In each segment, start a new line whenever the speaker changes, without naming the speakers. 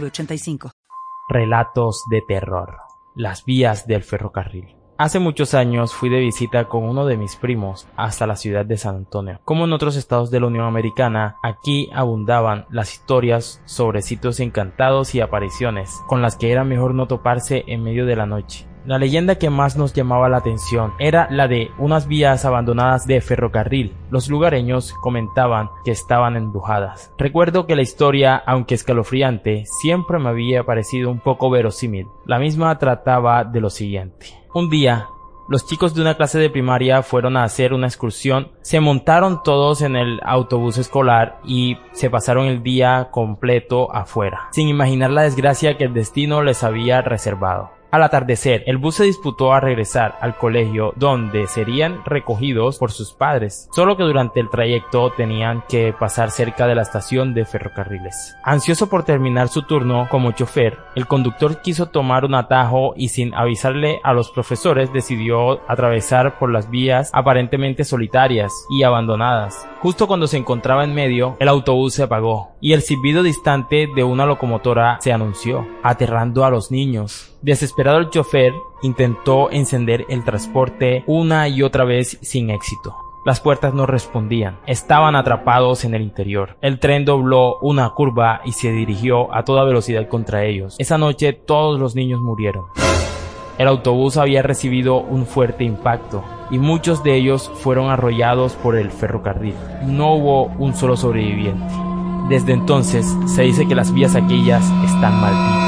906985.
Relatos de terror. Las vías del ferrocarril. Hace muchos años fui de visita con uno de mis primos hasta la ciudad de San Antonio. Como en otros estados de la Unión Americana, aquí abundaban las historias sobre sitios encantados y apariciones, con las que era mejor no toparse en medio de la noche. La leyenda que más nos llamaba la atención era la de unas vías abandonadas de ferrocarril. Los lugareños comentaban que estaban embrujadas. Recuerdo que la historia, aunque escalofriante, siempre me había parecido un poco verosímil. La misma trataba de lo siguiente. Un día, los chicos de una clase de primaria fueron a hacer una excursión, se montaron todos en el autobús escolar y se pasaron el día completo afuera, sin imaginar la desgracia que el destino les había reservado. Al atardecer, el bus se disputó a regresar al colegio donde serían recogidos por sus padres, solo que durante el trayecto tenían que pasar cerca de la estación de ferrocarriles. Ansioso por terminar su turno como chofer, el conductor quiso tomar un atajo y sin avisarle a los profesores decidió atravesar por las vías aparentemente solitarias y abandonadas. Justo cuando se encontraba en medio, el autobús se apagó y el silbido distante de una locomotora se anunció, aterrando a los niños. Desesperado el chofer intentó encender el transporte una y otra vez sin éxito. Las puertas no respondían, estaban atrapados en el interior. El tren dobló una curva y se dirigió a toda velocidad contra ellos. Esa noche todos los niños murieron. El autobús había recibido un fuerte impacto y muchos de ellos fueron arrollados por el ferrocarril. No hubo un solo sobreviviente. Desde entonces se dice que las vías aquellas están malditas.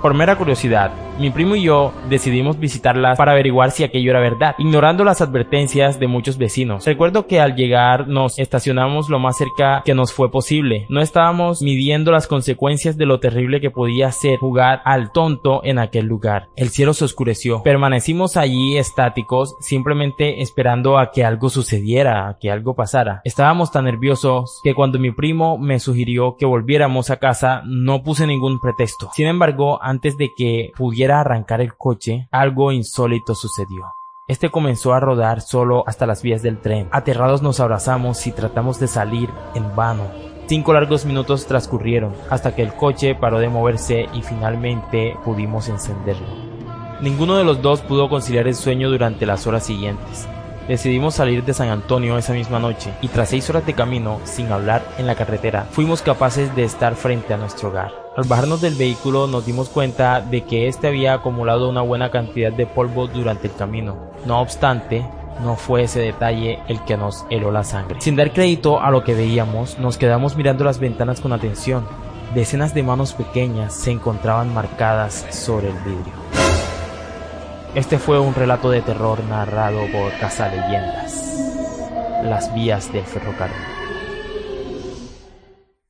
Por mera curiosidad, mi primo y yo decidimos visitarlas para averiguar si aquello era verdad, ignorando las advertencias de muchos vecinos. Recuerdo que al llegar nos estacionamos lo más cerca que nos fue posible. No estábamos midiendo las consecuencias de lo terrible que podía ser jugar al tonto en aquel lugar. El cielo se oscureció. Permanecimos allí estáticos, simplemente esperando a que algo sucediera, a que algo pasara. Estábamos tan nerviosos que cuando mi primo me sugirió que volviéramos a casa no puse ningún pretexto. Sin embargo, antes de que pudiera arrancar el coche, algo insólito sucedió. Este comenzó a rodar solo hasta las vías del tren. Aterrados nos abrazamos y tratamos de salir en vano. Cinco largos minutos transcurrieron hasta que el coche paró de moverse y finalmente pudimos encenderlo. Ninguno de los dos pudo conciliar el sueño durante las horas siguientes. Decidimos salir de San Antonio esa misma noche y tras seis horas de camino, sin hablar en la carretera, fuimos capaces de estar frente a nuestro hogar. Al bajarnos del vehículo nos dimos cuenta de que éste había acumulado una buena cantidad de polvo durante el camino. No obstante, no fue ese detalle el que nos heló la sangre. Sin dar crédito a lo que veíamos, nos quedamos mirando las ventanas con atención. Decenas de manos pequeñas se encontraban marcadas sobre el vidrio. Este fue un relato de terror narrado por Casa Leyendas. Las vías del ferrocarril.